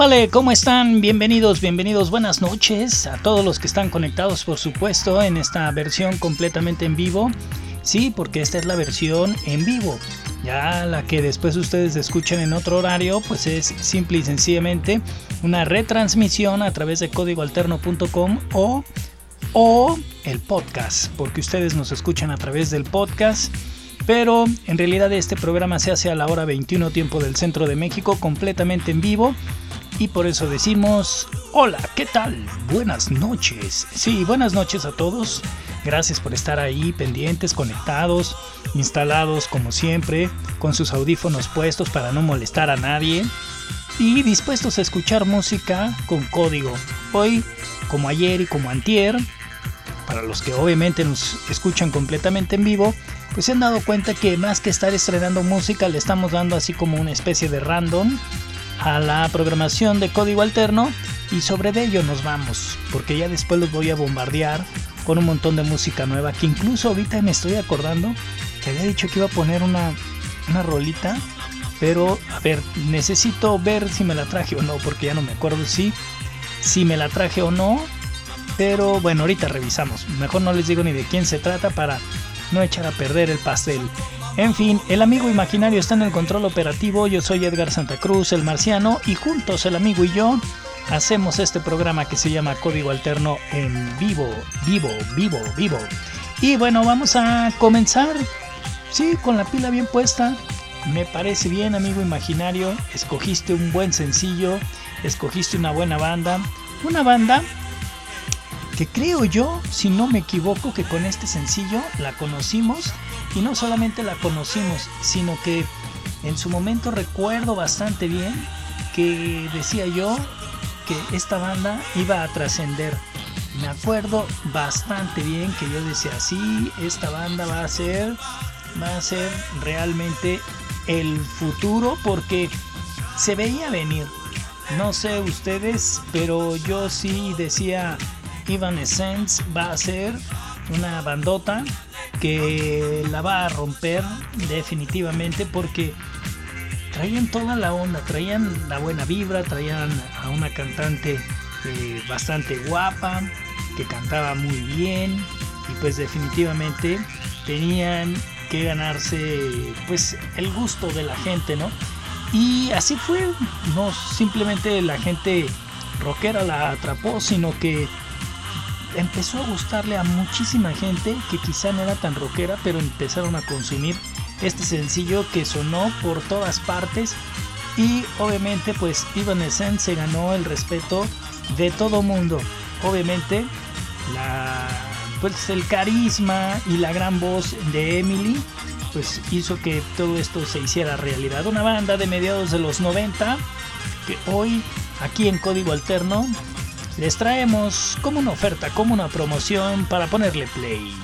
Épale, ¿cómo están? Bienvenidos, bienvenidos, buenas noches a todos los que están conectados, por supuesto, en esta versión completamente en vivo. Sí, porque esta es la versión en vivo. Ya la que después ustedes escuchan en otro horario, pues es simple y sencillamente una retransmisión a través de códigoalterno.com o, o el podcast, porque ustedes nos escuchan a través del podcast. Pero en realidad este programa se hace a la hora 21 tiempo del centro de México, completamente en vivo y por eso decimos, hola, ¿qué tal? Buenas noches. Sí, buenas noches a todos. Gracias por estar ahí pendientes, conectados, instalados como siempre, con sus audífonos puestos para no molestar a nadie y dispuestos a escuchar música con código. Hoy, como ayer y como antier, para los que obviamente nos escuchan completamente en vivo, pues se han dado cuenta que más que estar estrenando música, le estamos dando así como una especie de random a la programación de código alterno y sobre de ello nos vamos, porque ya después los voy a bombardear con un montón de música nueva, que incluso ahorita me estoy acordando que había dicho que iba a poner una, una rolita, pero a ver, necesito ver si me la traje o no, porque ya no me acuerdo si, si me la traje o no, pero bueno, ahorita revisamos, mejor no les digo ni de quién se trata para no echar a perder el pastel. En fin, el amigo imaginario está en el control operativo, yo soy Edgar Santa Cruz, el marciano, y juntos el amigo y yo hacemos este programa que se llama Código Alterno en vivo, vivo, vivo, vivo. Y bueno, vamos a comenzar, sí, con la pila bien puesta. Me parece bien, amigo imaginario, escogiste un buen sencillo, escogiste una buena banda, una banda que creo yo, si no me equivoco, que con este sencillo la conocimos y no solamente la conocimos, sino que en su momento recuerdo bastante bien que decía yo que esta banda iba a trascender. Me acuerdo bastante bien que yo decía, sí, esta banda va a ser, va a ser realmente el futuro porque se veía venir. No sé ustedes, pero yo sí decía, Ivan Essence va a ser una bandota que la va a romper definitivamente porque traían toda la onda, traían la buena vibra, traían a una cantante eh, bastante guapa, que cantaba muy bien y pues definitivamente tenían que ganarse pues el gusto de la gente, ¿no? Y así fue, no simplemente la gente rockera la atrapó, sino que empezó a gustarle a muchísima gente que quizá no era tan rockera, pero empezaron a consumir este sencillo que sonó por todas partes y obviamente pues Evanescence se ganó el respeto de todo mundo. Obviamente pues el carisma y la gran voz de Emily pues hizo que todo esto se hiciera realidad. Una banda de mediados de los 90 que hoy aquí en Código Alterno les traemos como una oferta, como una promoción para ponerle play.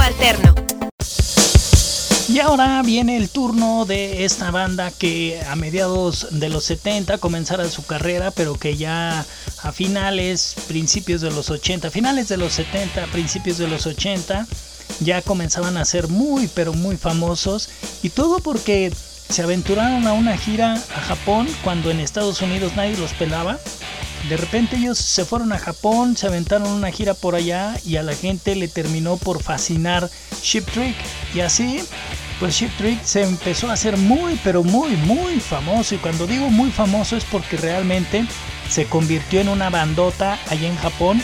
Alterno. Y ahora viene el turno de esta banda que a mediados de los 70 comenzara su carrera, pero que ya a finales, principios de los 80, finales de los 70, principios de los 80, ya comenzaban a ser muy, pero muy famosos. Y todo porque se aventuraron a una gira a Japón cuando en Estados Unidos nadie los pelaba. De repente ellos se fueron a Japón, se aventaron una gira por allá y a la gente le terminó por fascinar Ship Trick. Y así, pues Ship Trick se empezó a hacer muy, pero muy, muy famoso. Y cuando digo muy famoso es porque realmente se convirtió en una bandota allá en Japón.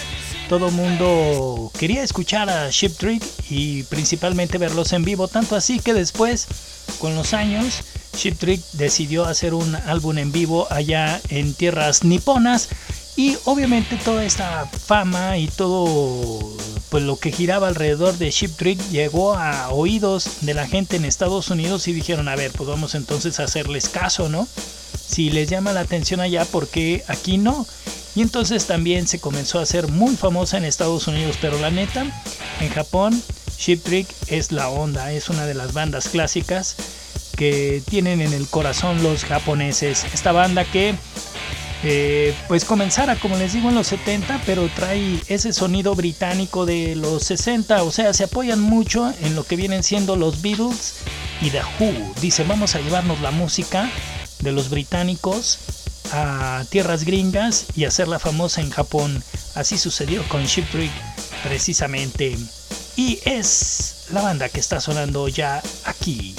Todo mundo quería escuchar a Ship Trick y principalmente verlos en vivo. Tanto así que después, con los años, Ship Trick decidió hacer un álbum en vivo allá en tierras niponas y obviamente toda esta fama y todo pues lo que giraba alrededor de Ship Trick llegó a oídos de la gente en Estados Unidos y dijeron, a ver, pues vamos entonces a hacerles caso, ¿no? Si les llama la atención allá, ¿por qué aquí no? Y entonces también se comenzó a hacer muy famosa en Estados Unidos, pero la neta, en Japón, Ship Trick es la onda, es una de las bandas clásicas que tienen en el corazón los japoneses. Esta banda que eh, pues comenzara, como les digo, en los 70, pero trae ese sonido británico de los 60, o sea, se apoyan mucho en lo que vienen siendo los Beatles y The Who. Dice, vamos a llevarnos la música de los británicos a tierras gringas y hacerla famosa en Japón. Así sucedió con Ship Trick precisamente. Y es la banda que está sonando ya aquí.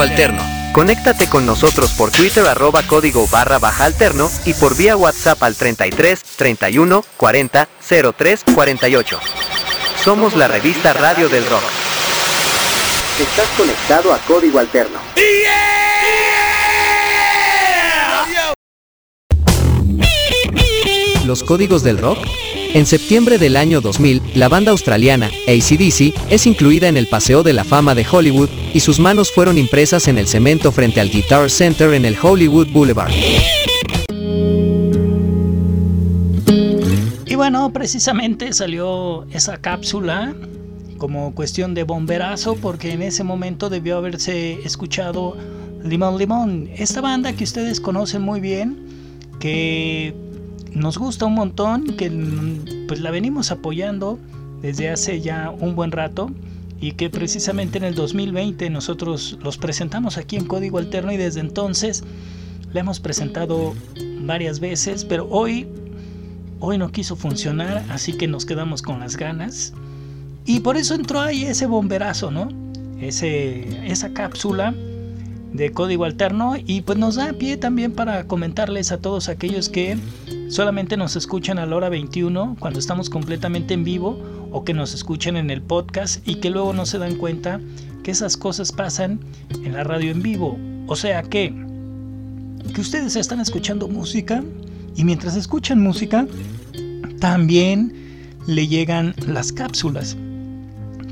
Código Alterno. Conéctate con nosotros por Twitter arroba código barra baja alterno y por vía WhatsApp al 33 31 40 03 48. Somos la revista Radio del Rock. Estás conectado a Código Alterno. Los códigos del rock en septiembre del año 2000, la banda australiana ACDC es incluida en el Paseo de la Fama de Hollywood y sus manos fueron impresas en el cemento frente al Guitar Center en el Hollywood Boulevard. bueno, precisamente salió esa cápsula como cuestión de bomberazo porque en ese momento debió haberse escuchado Limón Limón, esta banda que ustedes conocen muy bien, que nos gusta un montón, que pues la venimos apoyando desde hace ya un buen rato y que precisamente en el 2020 nosotros los presentamos aquí en Código Alterno y desde entonces la hemos presentado varias veces, pero hoy hoy no quiso funcionar, así que nos quedamos con las ganas. Y por eso entró ahí ese bomberazo, ¿no? Ese, esa cápsula de código alterno y pues nos da pie también para comentarles a todos aquellos que solamente nos escuchan a la hora 21 cuando estamos completamente en vivo o que nos escuchan en el podcast y que luego no se dan cuenta que esas cosas pasan en la radio en vivo. O sea que, que ustedes están escuchando música y mientras escuchan música también le llegan las cápsulas.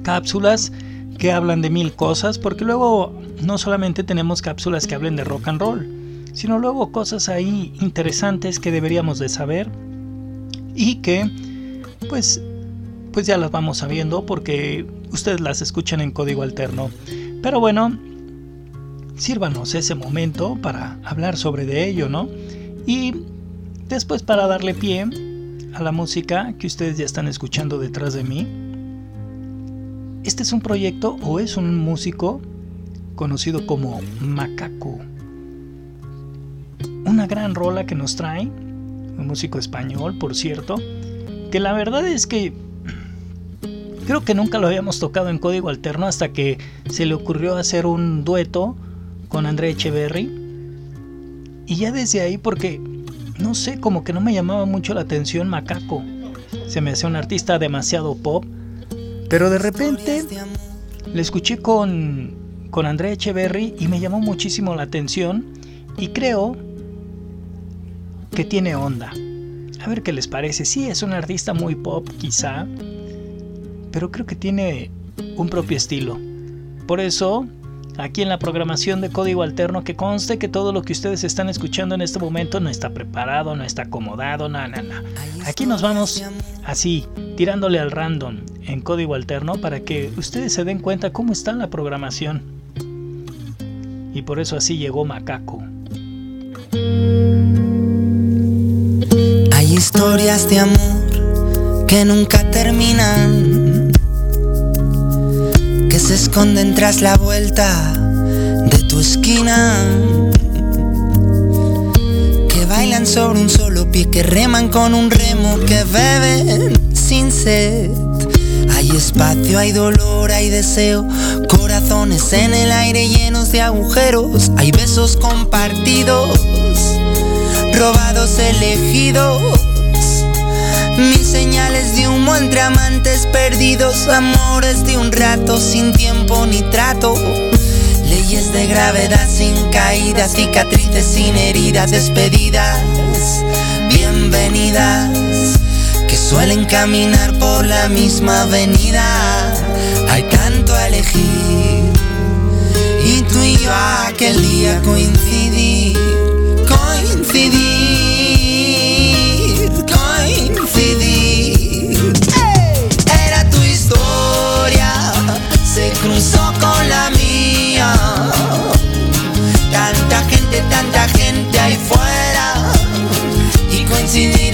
Cápsulas que hablan de mil cosas, porque luego no solamente tenemos cápsulas que hablen de rock and roll, sino luego cosas ahí interesantes que deberíamos de saber y que pues pues ya las vamos sabiendo porque ustedes las escuchan en código alterno. Pero bueno, sírvanos ese momento para hablar sobre de ello, ¿no? Y después para darle pie a la música que ustedes ya están escuchando detrás de mí, este es un proyecto o es un músico conocido como Macaco. Una gran rola que nos trae, un músico español, por cierto, que la verdad es que creo que nunca lo habíamos tocado en código alterno hasta que se le ocurrió hacer un dueto con André Echeverry. Y ya desde ahí, porque no sé, como que no me llamaba mucho la atención Macaco. Se me hacía un artista demasiado pop pero de repente le escuché con, con Andrea Echeverry y me llamó muchísimo la atención y creo que tiene onda. A ver qué les parece. Sí, es un artista muy pop quizá, pero creo que tiene un propio estilo. Por eso aquí en la programación de código alterno que conste que todo lo que ustedes están escuchando en este momento no está preparado, no está acomodado, nada, nada. Aquí nos vamos así, tirándole al random en código alterno para que ustedes se den cuenta cómo está la programación. Y por eso así llegó Macaco. Hay historias de amor que nunca terminan se esconden tras la vuelta de tu esquina. Que bailan sobre un solo pie, que reman con un remo, que beben sin sed. Hay espacio, hay dolor, hay deseo, corazones en el aire llenos de agujeros, hay besos compartidos, robados elegidos. Mil señales de humo entre amantes perdidos, amores de un rato sin tiempo ni trato. Leyes de gravedad sin caídas, cicatrices sin heridas, despedidas, bienvenidas, que suelen caminar por la misma avenida. Hay tanto a elegir y tú y yo aquel día coincidí, coincidí.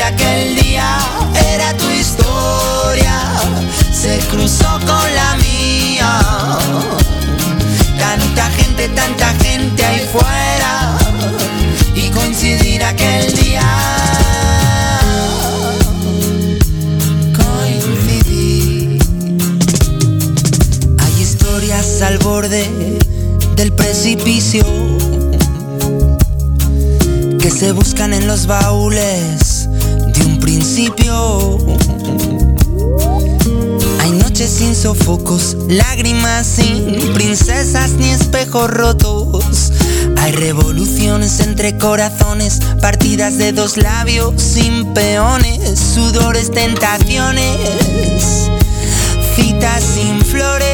Coincidir aquel día era tu historia. Se cruzó con la mía. Tanta gente, tanta gente ahí fuera. Y coincidir aquel día. al borde del precipicio que se buscan en los baúles Hay noches sin sofocos, lágrimas sin princesas ni espejos rotos. Hay revoluciones entre corazones, partidas de dos labios sin peones, sudores, tentaciones, citas sin flores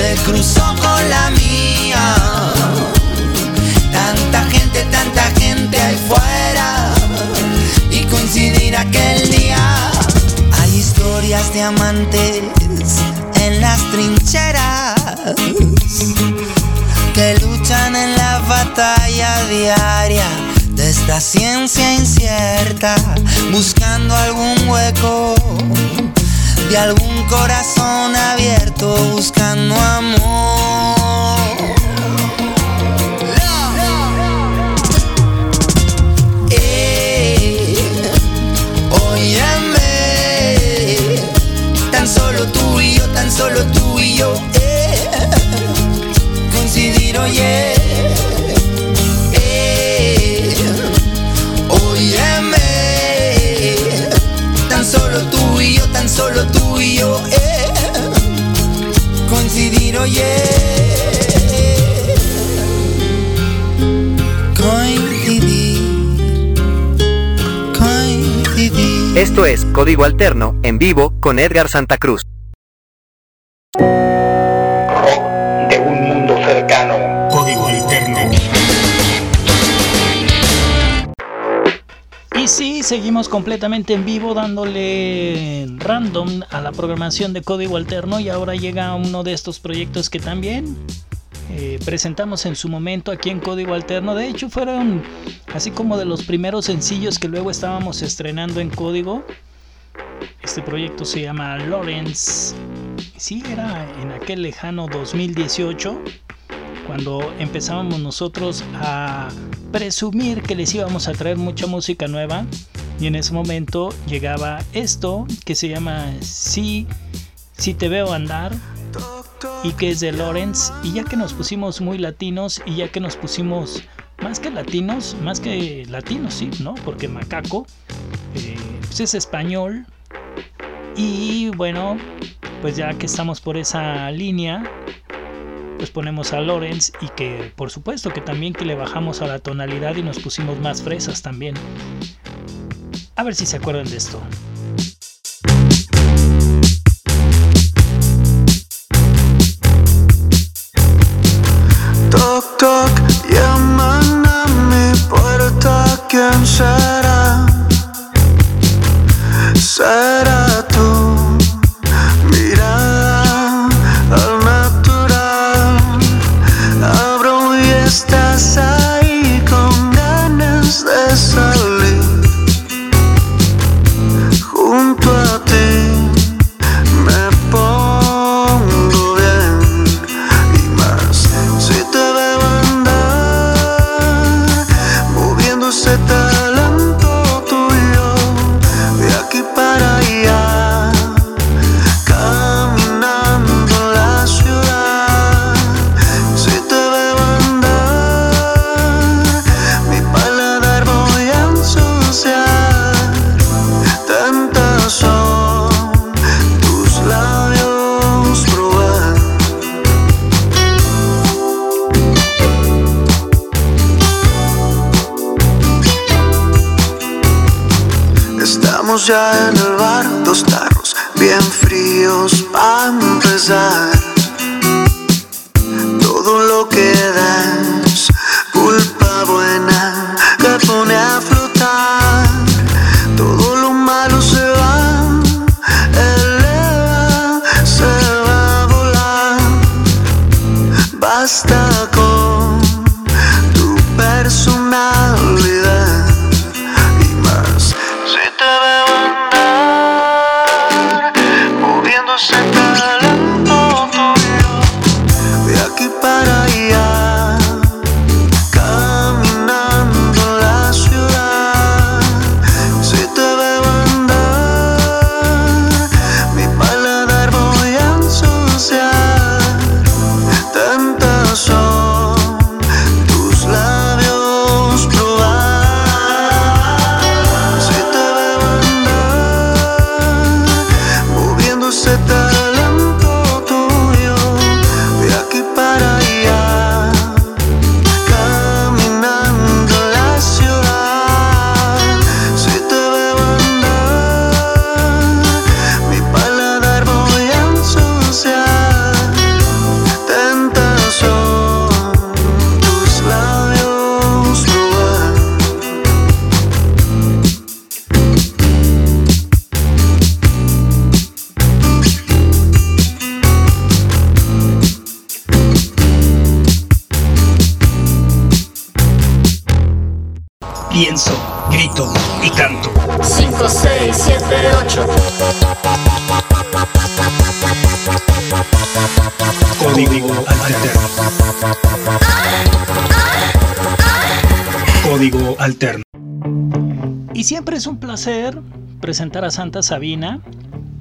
se cruzó con la mía. Tanta gente, tanta gente ahí fuera. Y coincidir aquel día. Hay historias de amantes en las trincheras que luchan en la batalla diaria de esta ciencia incierta, buscando algún hueco de algún corazón abierto, buscando amor. Eh, óyeme, tan solo tú y yo, tan solo tú y yo, eh, coincidir, oye. Eh, óyeme, tan solo tú y yo, tan solo Esto es Código Alterno en vivo con Edgar Santa Cruz. Sí, seguimos completamente en vivo dándole random a la programación de Código Alterno y ahora llega uno de estos proyectos que también eh, presentamos en su momento aquí en Código Alterno. De hecho fueron así como de los primeros sencillos que luego estábamos estrenando en Código. Este proyecto se llama Lawrence. Sí, era en aquel lejano 2018 cuando empezábamos nosotros a presumir que les íbamos a traer mucha música nueva y en ese momento llegaba esto que se llama Si, si te veo andar y que es de Lawrence y ya que nos pusimos muy latinos y ya que nos pusimos más que latinos, más que latinos sí, ¿no? Porque Macaco eh, pues es español y bueno, pues ya que estamos por esa línea, pues ponemos a Lawrence y que por supuesto que también que le bajamos a la tonalidad y nos pusimos más fresas también. A ver si se acuerdan de esto. Toc toc, llaman a mi puerta, ¿quién será? Ya placer presentar a Santa Sabina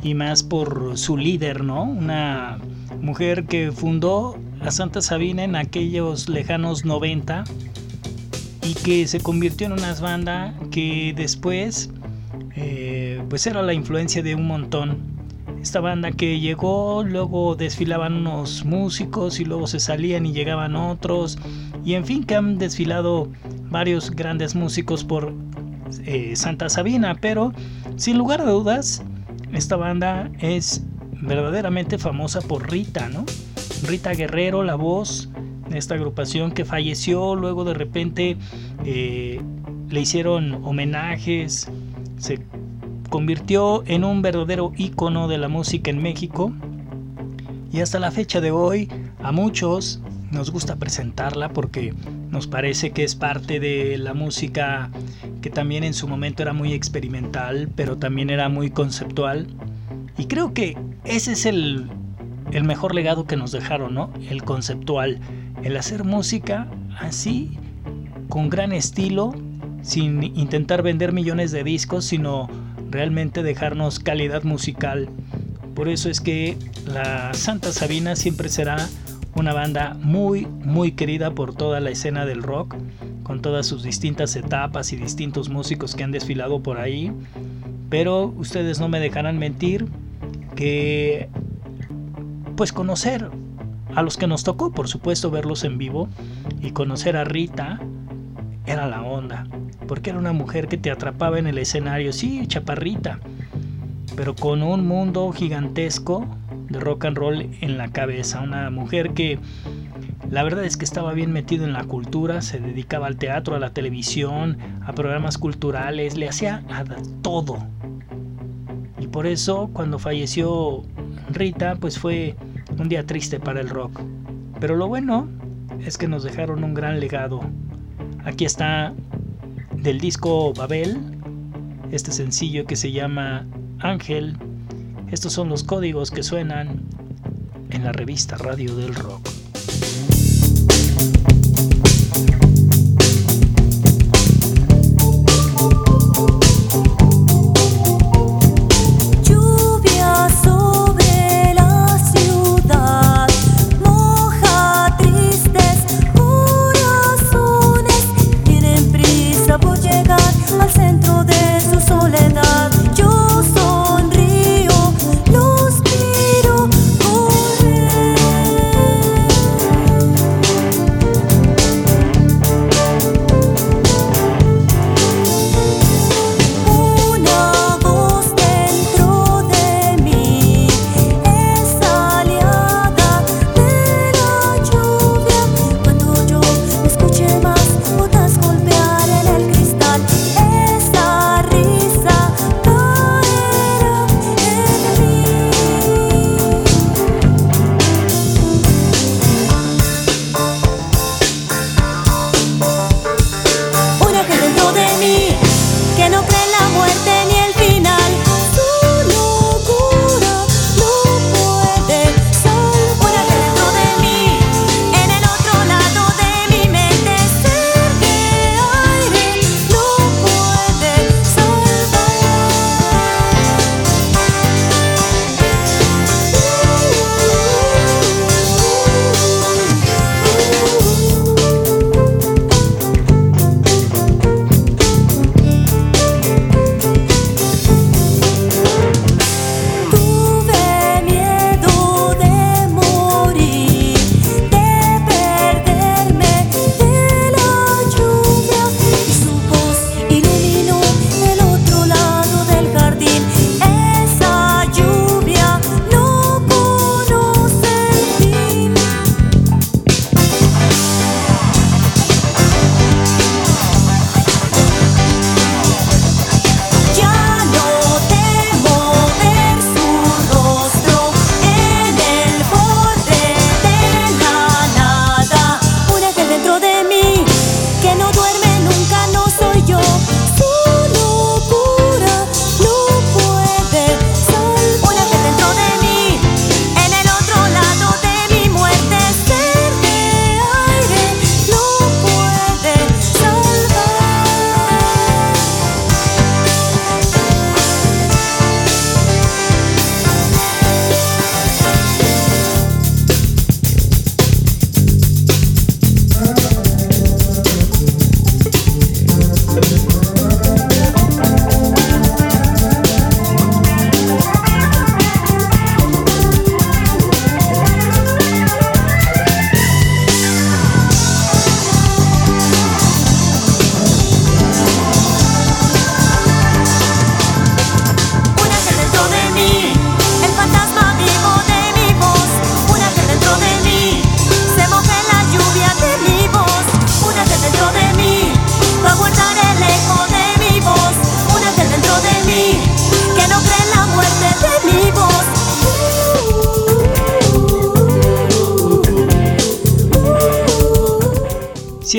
y más por su líder, ¿no? Una mujer que fundó a Santa Sabina en aquellos lejanos 90 y que se convirtió en una banda que después eh, pues era la influencia de un montón. Esta banda que llegó, luego desfilaban unos músicos y luego se salían y llegaban otros. Y en fin, que han desfilado varios grandes músicos por eh, Santa Sabina. Pero sin lugar a dudas, esta banda es verdaderamente famosa por Rita, ¿no? Rita Guerrero, la voz de esta agrupación que falleció, luego de repente eh, le hicieron homenajes, se convirtió en un verdadero ícono de la música en México y hasta la fecha de hoy a muchos nos gusta presentarla porque nos parece que es parte de la música que también en su momento era muy experimental, pero también era muy conceptual. Y creo que ese es el, el mejor legado que nos dejaron, ¿no? El conceptual, el hacer música así, con gran estilo, sin intentar vender millones de discos, sino realmente dejarnos calidad musical. Por eso es que la Santa Sabina siempre será una banda muy, muy querida por toda la escena del rock, con todas sus distintas etapas y distintos músicos que han desfilado por ahí. Pero ustedes no me dejarán mentir que, pues conocer a los que nos tocó, por supuesto, verlos en vivo y conocer a Rita era la onda, porque era una mujer que te atrapaba en el escenario, sí, chaparrita, pero con un mundo gigantesco de rock and roll en la cabeza. Una mujer que la verdad es que estaba bien metido en la cultura, se dedicaba al teatro, a la televisión, a programas culturales, le hacía a todo. Y por eso cuando falleció Rita, pues fue un día triste para el rock. Pero lo bueno es que nos dejaron un gran legado. Aquí está del disco Babel, este sencillo que se llama Ángel estos son los códigos que suenan en la revista Radio del Rock.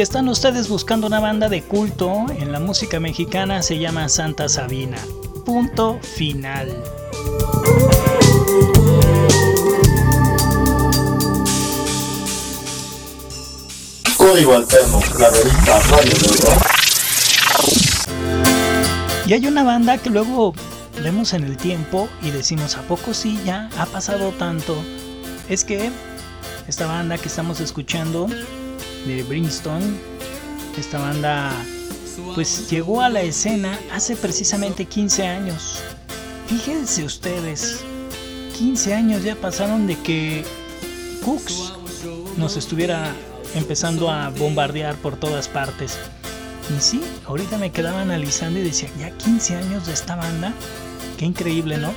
Si están ustedes buscando una banda de culto en la música mexicana, se llama Santa Sabina. Punto final. Código Alterno, la revista Radio Y hay una banda que luego vemos en el tiempo y decimos, ¿a poco sí ya ha pasado tanto? Es que esta banda que estamos escuchando de Brimstone, esta banda pues llegó a la escena hace precisamente 15 años. Fíjense ustedes, 15 años ya pasaron de que Cooks nos estuviera empezando a bombardear por todas partes. Y sí, ahorita me quedaba analizando y decía, ya 15 años de esta banda, qué increíble, ¿no?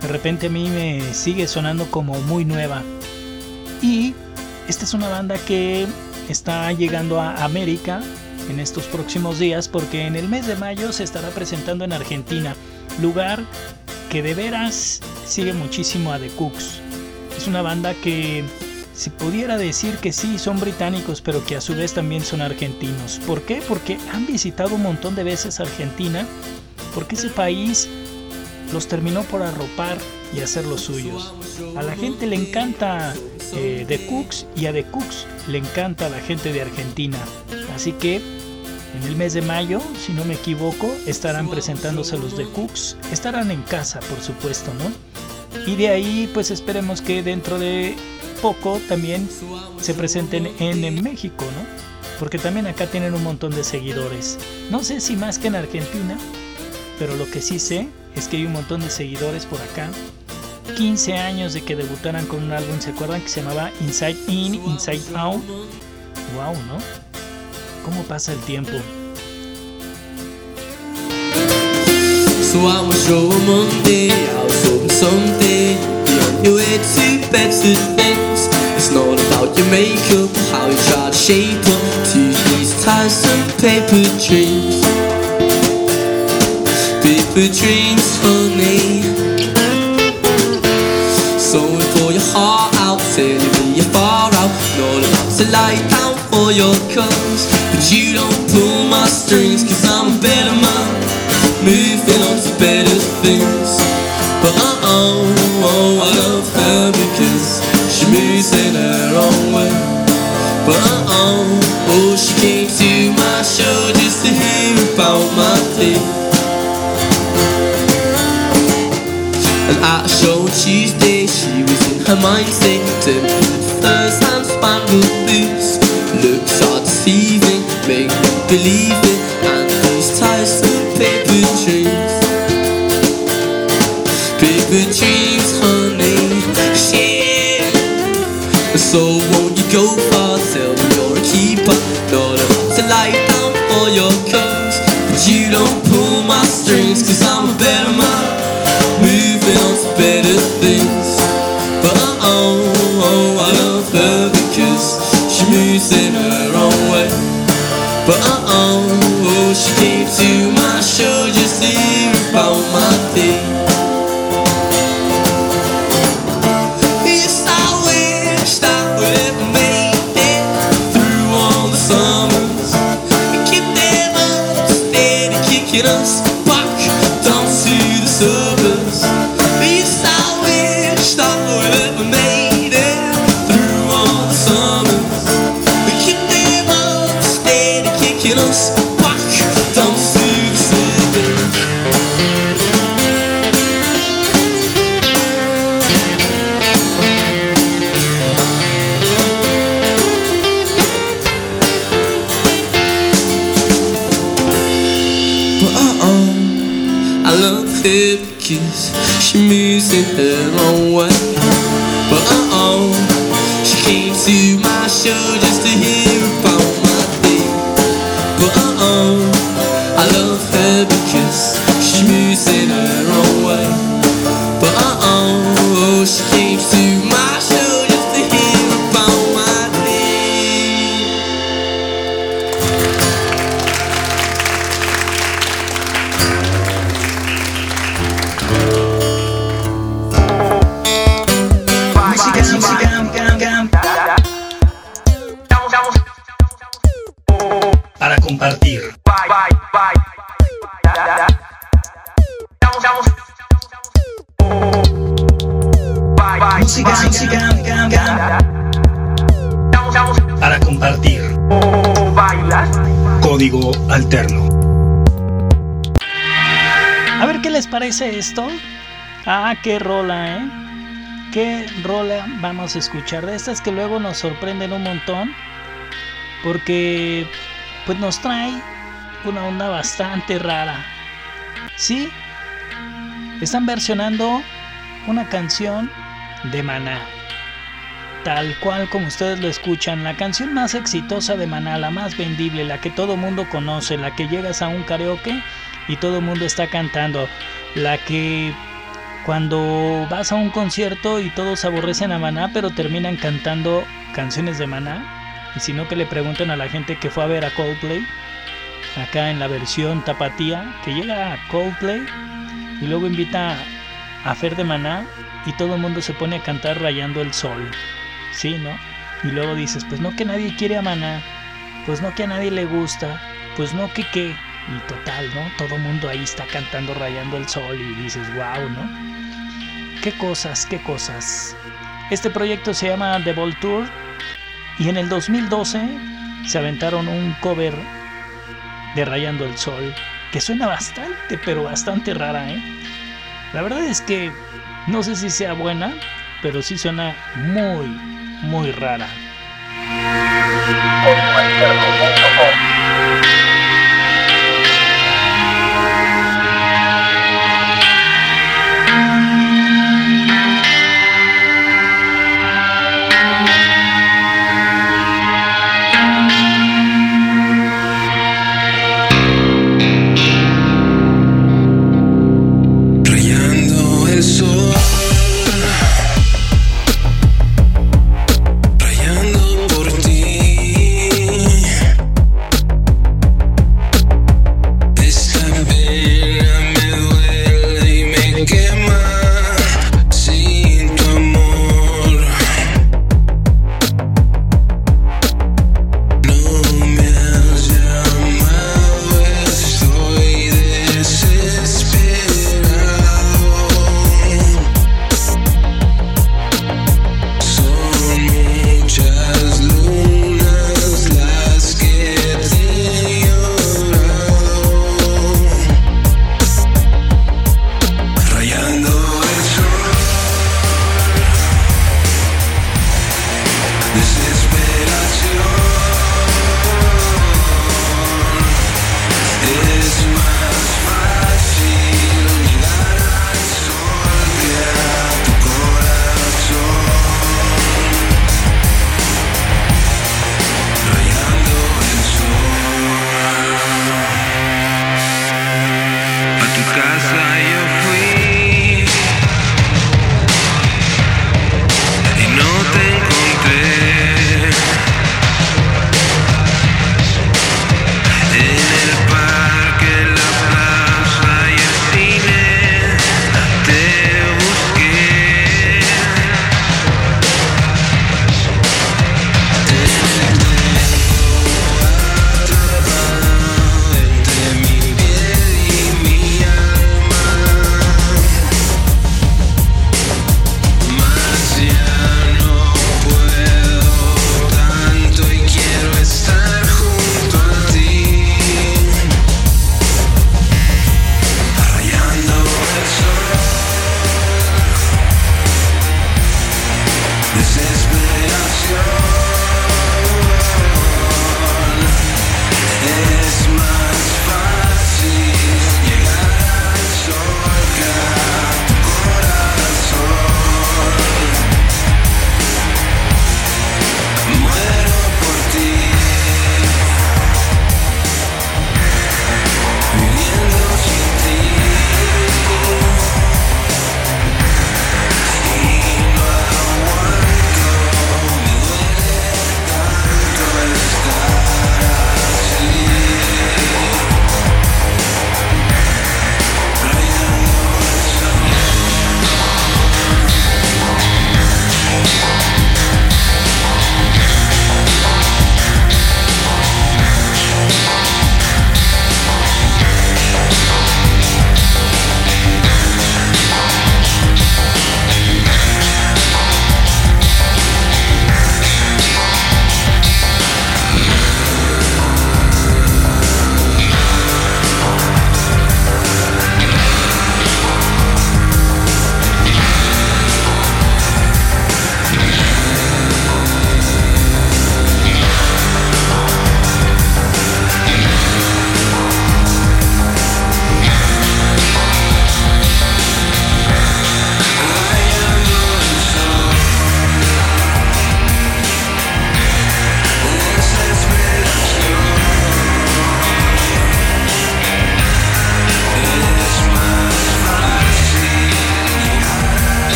De repente a mí me sigue sonando como muy nueva. Y esta es una banda que está llegando a América en estos próximos días porque en el mes de mayo se estará presentando en Argentina, lugar que de veras sigue muchísimo a The Cooks. Es una banda que se pudiera decir que sí, son británicos, pero que a su vez también son argentinos. ¿Por qué? Porque han visitado un montón de veces Argentina, porque ese país los terminó por arropar y hacer los suyos. A la gente le encanta eh, The Cooks y a The Cooks le encanta a la gente de Argentina. Así que en el mes de mayo, si no me equivoco, estarán presentándose los The Cooks. Estarán en casa, por supuesto, ¿no? Y de ahí, pues esperemos que dentro de poco también se presenten en, México, ¿no? Porque también acá tienen un montón de seguidores. No sé si más que en Argentina, pero lo que sí sé es que hay un montón de seguidores por acá. 15 años de que debutaran con un álbum, ¿se acuerdan? Que se llamaba Inside In, Inside Out. Wow, ¿no? ¿Cómo pasa el tiempo? So I was show Monday, I was hoping someday Be on your way to better things It's not about your makeup, how you try to shape up To these tiresome paper dreams Paper dreams, honey Heart out, telling me you're far out. Not about to lie down for your cause But you don't pull my strings Cause I'm a better man. Moving on to better things. But uh-oh, oh, I love her because She moves in her own way. But uh-oh, oh, she came to my show Just to hear about my day And at a show on Tuesday She her mindset To first-hand spangled boots. Looks are deceiving, make me believe it And these tiresome paper dreams Paper dreams, honey, shit So won't you go to para compartir. Código alterno. A ver qué les parece esto. Ah, qué rola, ¿eh? Qué rola vamos a escuchar. De estas que luego nos sorprenden un montón. Porque pues nos trae una onda bastante rara. ¿Sí? Están versionando una canción de Maná. Tal cual como ustedes lo escuchan, la canción más exitosa de Maná, la más vendible, la que todo mundo conoce, la que llegas a un karaoke y todo mundo está cantando, la que cuando vas a un concierto y todos aborrecen a Maná pero terminan cantando canciones de Maná, y si no que le pregunten a la gente que fue a ver a Coldplay, acá en la versión tapatía, que llega a Coldplay y luego invita a Fer de Maná y todo el mundo se pone a cantar rayando el sol. Sí, ¿no? Y luego dices, pues no que nadie quiere a Maná, pues no que a nadie le gusta, pues no que qué. Y total, ¿no? Todo el mundo ahí está cantando rayando el sol y dices, wow, ¿no? Qué cosas, qué cosas. Este proyecto se llama The Ball Tour y en el 2012 se aventaron un cover de Rayando el Sol que suena bastante, pero bastante rara, ¿eh? La verdad es que no sé si sea buena, pero sí suena muy, muy rara.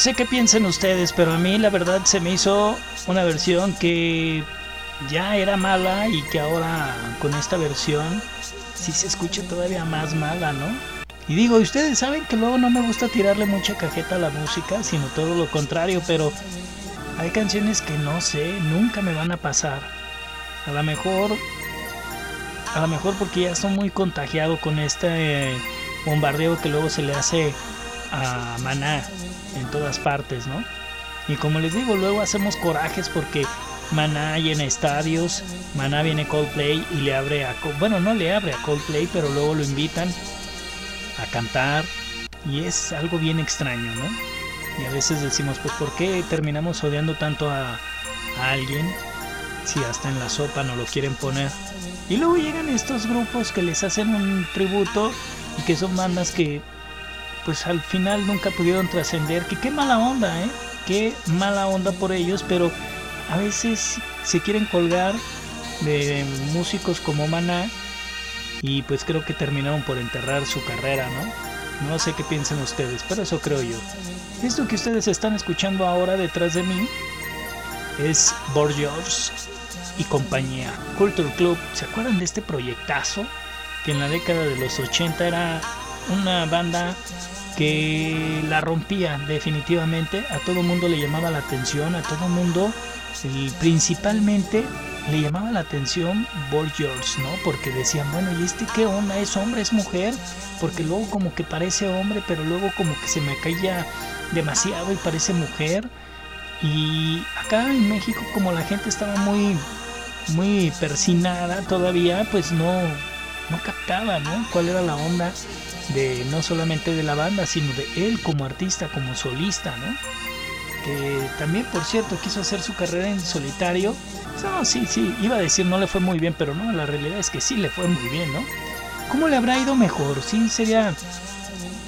Sé qué piensen ustedes, pero a mí la verdad se me hizo una versión que ya era mala y que ahora con esta versión sí se escucha todavía más mala, ¿no? Y digo, ustedes saben que luego no me gusta tirarle mucha cajeta a la música, sino todo lo contrario, pero hay canciones que no sé, nunca me van a pasar. A lo mejor, a lo mejor porque ya estoy muy contagiado con este bombardeo que luego se le hace a Maná en todas partes, ¿no? Y como les digo, luego hacemos corajes porque Maná llena estadios, Maná viene Coldplay y le abre a... Bueno, no le abre a Coldplay, pero luego lo invitan a cantar y es algo bien extraño, ¿no? Y a veces decimos, pues ¿por qué terminamos odiando tanto a, a alguien si hasta en la sopa no lo quieren poner? Y luego llegan estos grupos que les hacen un tributo y que son bandas que pues al final nunca pudieron trascender, que qué mala onda, ¿eh? Qué mala onda por ellos, pero a veces se quieren colgar de músicos como Maná y pues creo que terminaron por enterrar su carrera, ¿no? No sé qué piensan ustedes, pero eso creo yo. Esto que ustedes están escuchando ahora detrás de mí es Borgios y compañía. Culture Club, ¿se acuerdan de este proyectazo? Que en la década de los 80 era una banda que la rompía definitivamente, a todo mundo le llamaba la atención, a todo mundo principalmente le llamaba la atención George, ¿no? Porque decían, bueno, ¿y este qué onda? ¿Es hombre? ¿Es mujer? Porque luego como que parece hombre, pero luego como que se me caía demasiado y parece mujer. Y acá en México como la gente estaba muy muy persinada todavía, pues no no captaba, ¿no? ¿Cuál era la onda de no solamente de la banda, sino de él como artista, como solista, ¿no? Que también, por cierto, quiso hacer su carrera en solitario. No, sí, sí, iba a decir no le fue muy bien, pero no, la realidad es que sí le fue muy bien, ¿no? ¿Cómo le habrá ido mejor? Sí, sería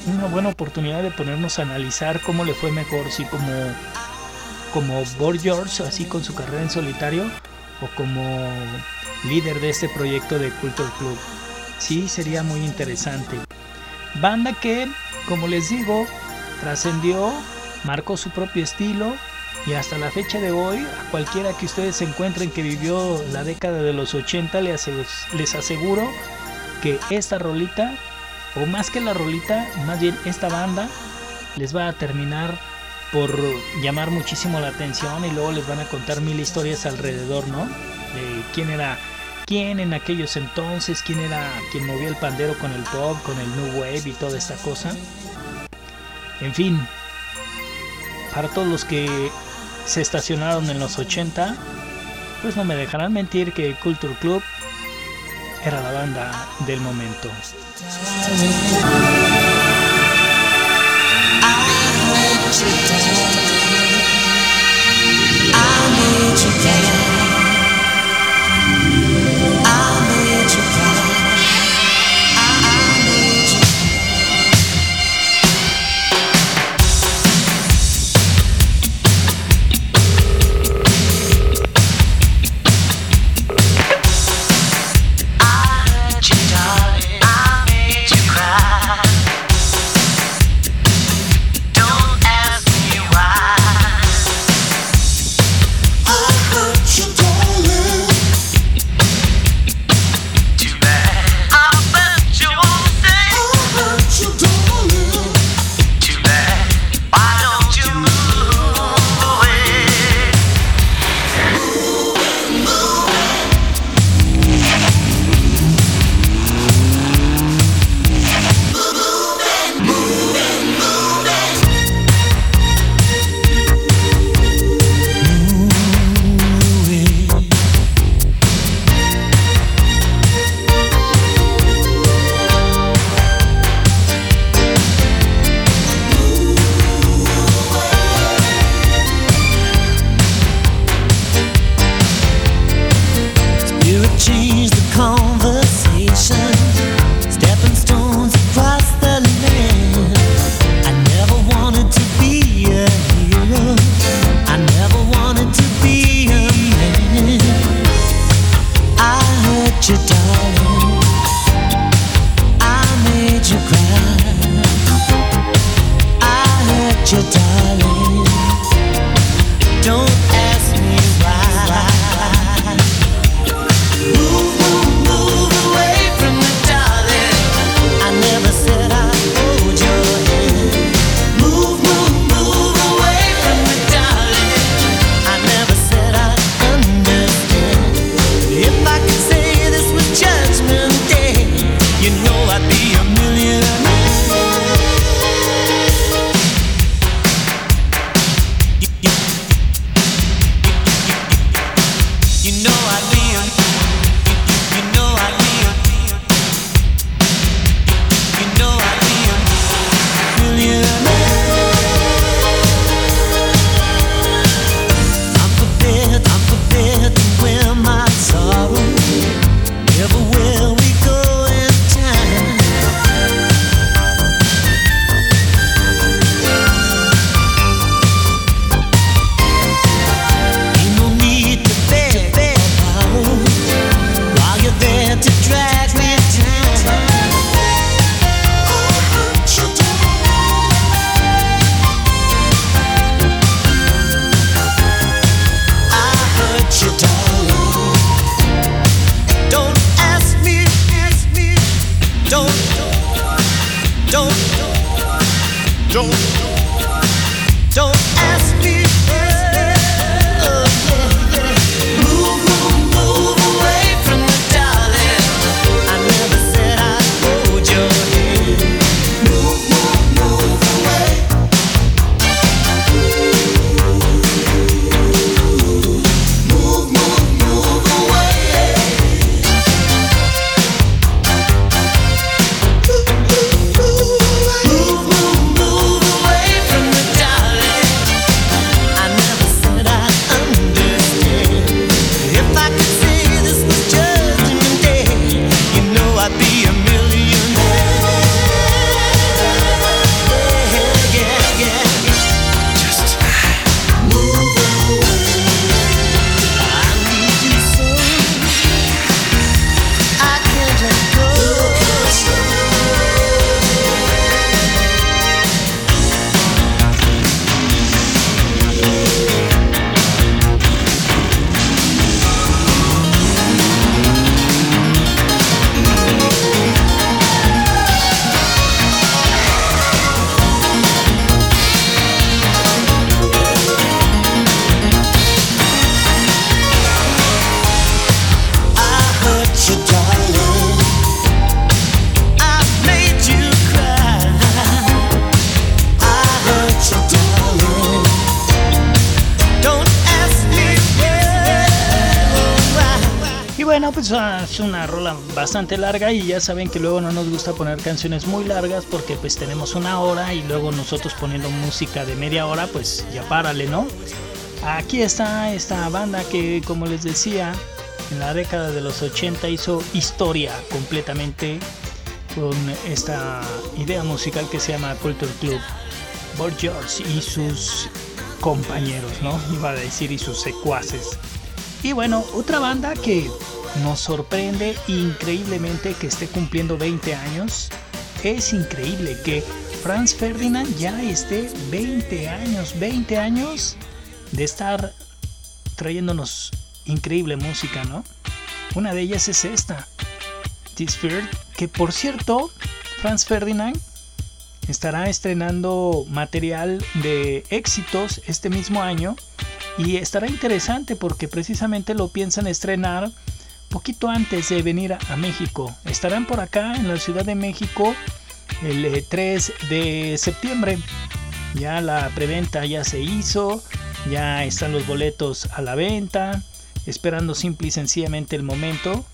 una buena oportunidad de ponernos a analizar cómo le fue mejor, si como como George, así con su carrera en solitario, o como líder de este proyecto de Culture Club. Sí, sería muy interesante. Banda que, como les digo, trascendió, marcó su propio estilo y hasta la fecha de hoy, a cualquiera que ustedes encuentren que vivió la década de los 80, les aseguro que esta rolita, o más que la rolita, más bien esta banda, les va a terminar por llamar muchísimo la atención y luego les van a contar mil historias alrededor, ¿no? De quién era quién en aquellos entonces, quién era quien movía el pandero con el pop, con el new wave y toda esta cosa. En fin, para todos los que se estacionaron en los 80, pues no me dejarán mentir que Culture Club era la banda del momento. I need you es una rola bastante larga y ya saben que luego no nos gusta poner canciones muy largas porque pues tenemos una hora y luego nosotros poniendo música de media hora pues ya párale, ¿no? Aquí está esta banda que como les decía en la década de los 80 hizo historia completamente con esta idea musical que se llama Culture Club. Bob George y sus compañeros, ¿no? Iba a decir y sus secuaces. Y bueno, otra banda que nos sorprende increíblemente que esté cumpliendo 20 años. Es increíble que Franz Ferdinand ya esté 20 años, 20 años de estar trayéndonos increíble música, ¿no? Una de ellas es esta, Fear, que por cierto, Franz Ferdinand estará estrenando material de éxitos este mismo año y estará interesante porque precisamente lo piensan estrenar poquito antes de venir a, México. Estarán por acá en la Ciudad de México el 3 eh, de septiembre. Ya la preventa ya se hizo, ya están los boletos a la venta, esperando simple y sencillamente el momento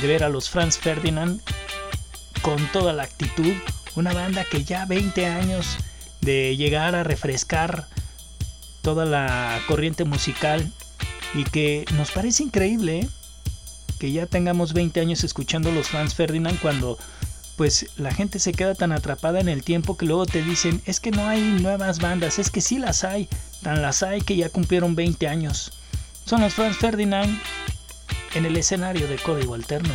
de ver a los Franz Ferdinand con toda la actitud. Una banda que ya 20 años de llegar a refrescar toda la corriente musical y que nos parece increíble. ¿eh? Que ya tengamos 20 años escuchando los Franz Ferdinand cuando pues la gente se queda tan atrapada en el tiempo que luego te dicen, es que no hay nuevas bandas, es que sí las hay, tan las hay que ya cumplieron 20 años. Son los Franz Ferdinand en el escenario de Código Alterno.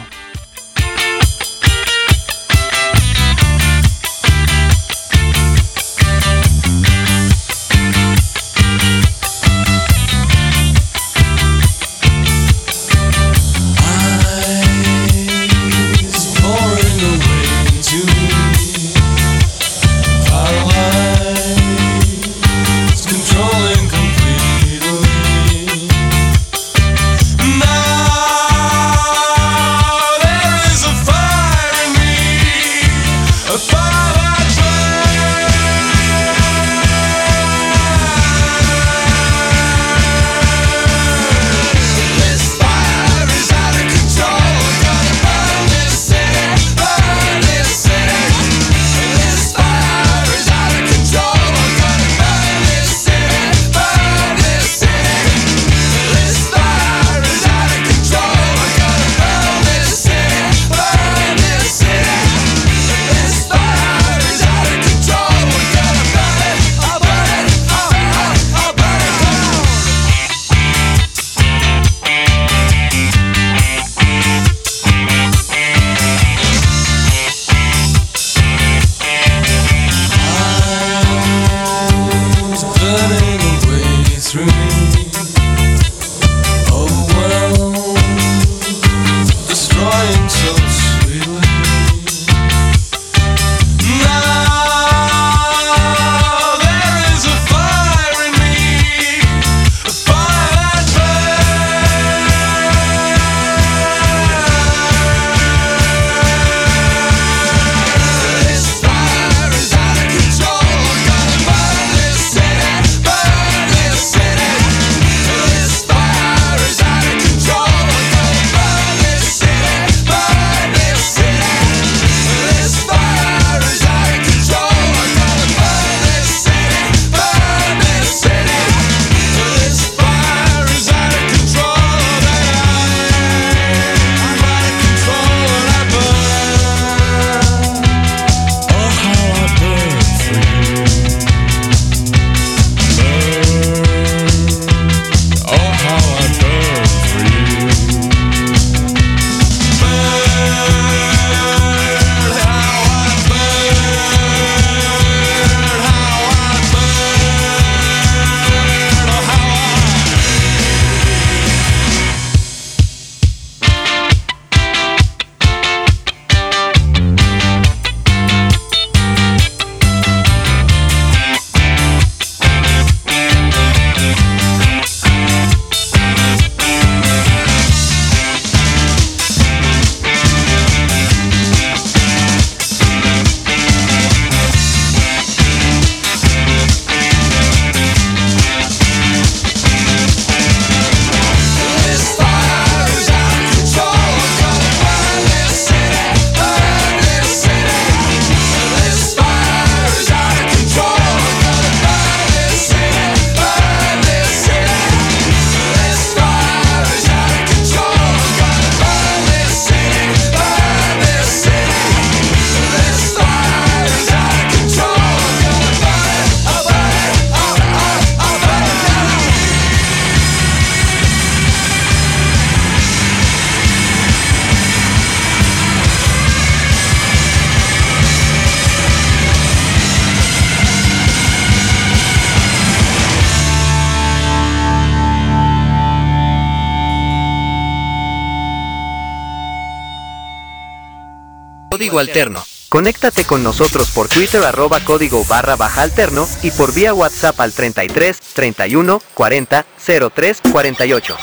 Código Alterno. Conéctate con nosotros por Twitter arroba código barra baja alterno y por vía WhatsApp al 33 31 40 03 48.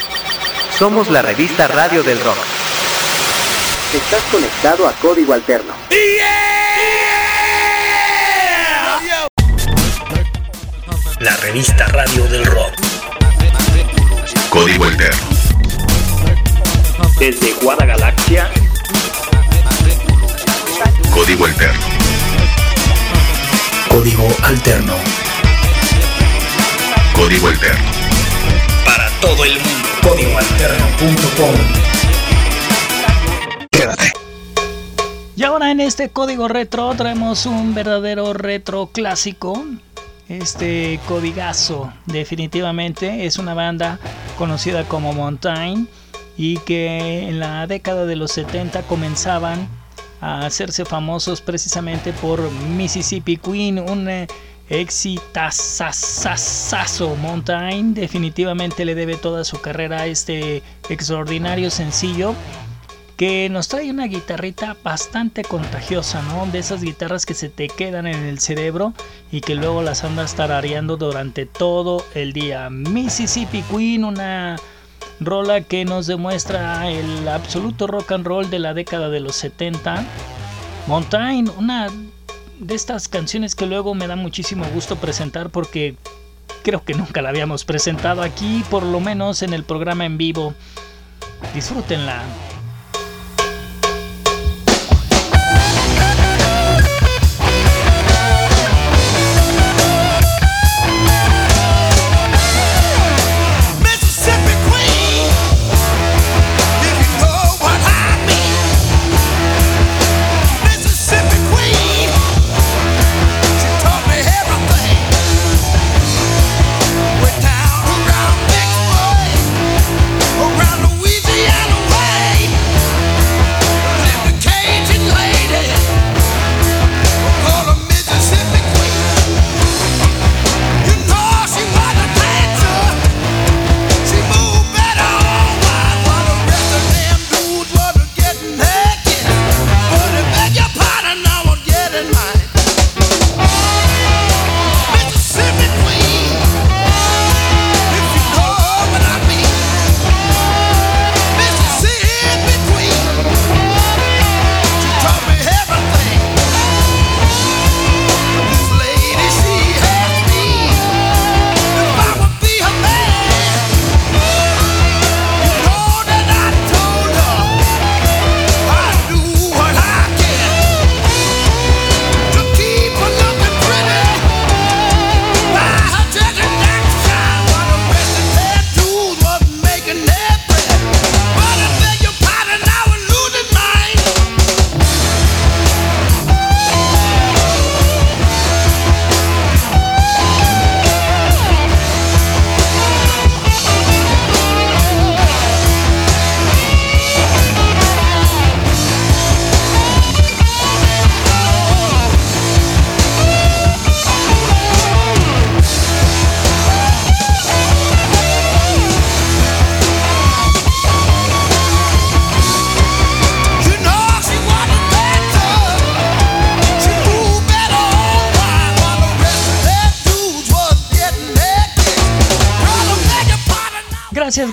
Somos la revista Radio del Rock. Estás conectado a Código Alterno. La revista Radio del Rock. Código Alterno. Desde Guadagalaxia. Código Alterno. Código Alterno. Código Alterno. Para todo el mundo. Códigoalterno.com. Quédate. Y ahora en este código retro traemos un verdadero retro clásico. Este codigazo definitivamente es una banda conocida como Montaigne y que en la década de los 70 comenzaban a hacerse famosos precisamente por Mississippi Queen, un eh, exitazazazazo. Montaigne definitivamente le debe toda su carrera a este extraordinario sencillo que nos trae una guitarrita bastante contagiosa, ¿no? De esas guitarras que se te quedan en el cerebro y que luego las andas tarareando durante todo el día. Mississippi Queen, una rola que nos demuestra el absoluto rock and roll de la década de los 70. Montaigne, una de estas canciones que luego me da muchísimo gusto presentar porque creo que nunca la habíamos presentado aquí, por lo menos en el programa en vivo. Disfrútenla.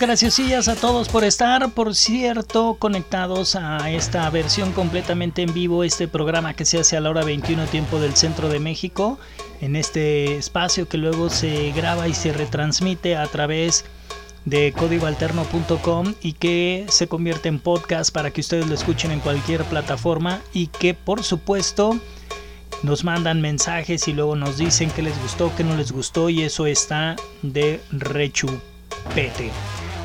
Graciosillas a todos por estar, por cierto, conectados a esta versión completamente en vivo, este programa que se hace a la hora 21 tiempo del centro de México, en este espacio que luego se graba y se retransmite a través de códigoalterno.com y que se convierte en podcast para que ustedes lo escuchen en cualquier plataforma y que por supuesto nos mandan mensajes y luego nos dicen que les gustó, que no les gustó y eso está de rechu pete.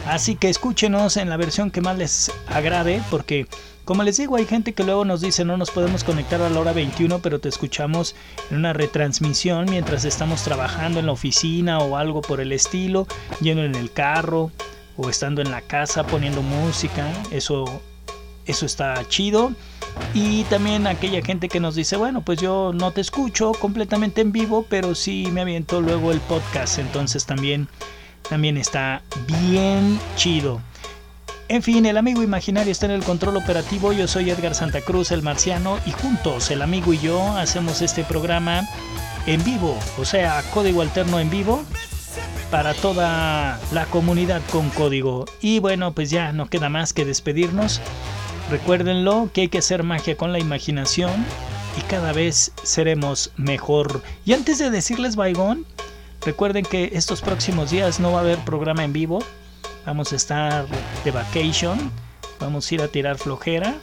Así que escúchenos en la versión que más les agrade porque como les digo hay gente que luego nos dice no nos podemos conectar a la hora 21 pero te escuchamos en una retransmisión mientras estamos trabajando en la oficina o algo por el estilo, yendo en el carro o estando en la casa poniendo música, eso eso está chido. Y también aquella gente que nos dice, bueno, pues yo no te escucho completamente en vivo, pero sí me aviento luego el podcast, entonces también también está bien chido. En fin, el amigo imaginario está en el control operativo. Yo soy Edgar Santa Cruz, el marciano, y juntos, el amigo y yo, hacemos este programa en vivo, o sea, código alterno en vivo para toda la comunidad con código. Y bueno, pues ya no queda más que despedirnos. Recuérdenlo que hay que hacer magia con la imaginación y cada vez seremos mejor. Y antes de decirles Baigón, recuerden que estos próximos días no va a haber programa en vivo. Vamos a estar de vacation. Vamos a ir a tirar flojera.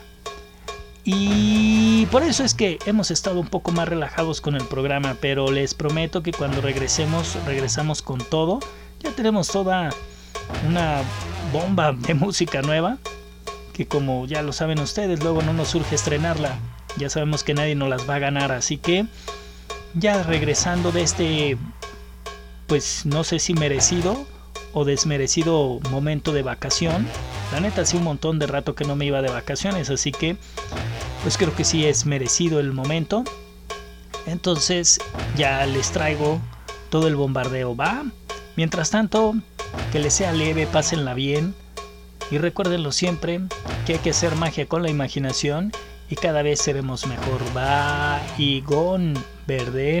Y por eso es que hemos estado un poco más relajados con el programa, pero les prometo que cuando regresemos, regresamos con todo. Ya tenemos toda una bomba de música nueva, que como ya lo saben ustedes, luego no nos surge estrenarla. Ya sabemos que nadie nos las va a ganar, así que ya regresando de este, pues no sé si merecido o desmerecido momento de vacación. La neta, sí, un montón de rato que no me iba de vacaciones, así que pues creo que sí es merecido el momento. Entonces ya les traigo todo el bombardeo, ¿va? Mientras tanto, que les sea leve, pásenla bien y recuérdenlo siempre que hay que hacer magia con la imaginación y cada vez seremos mejor. Va y gon verde.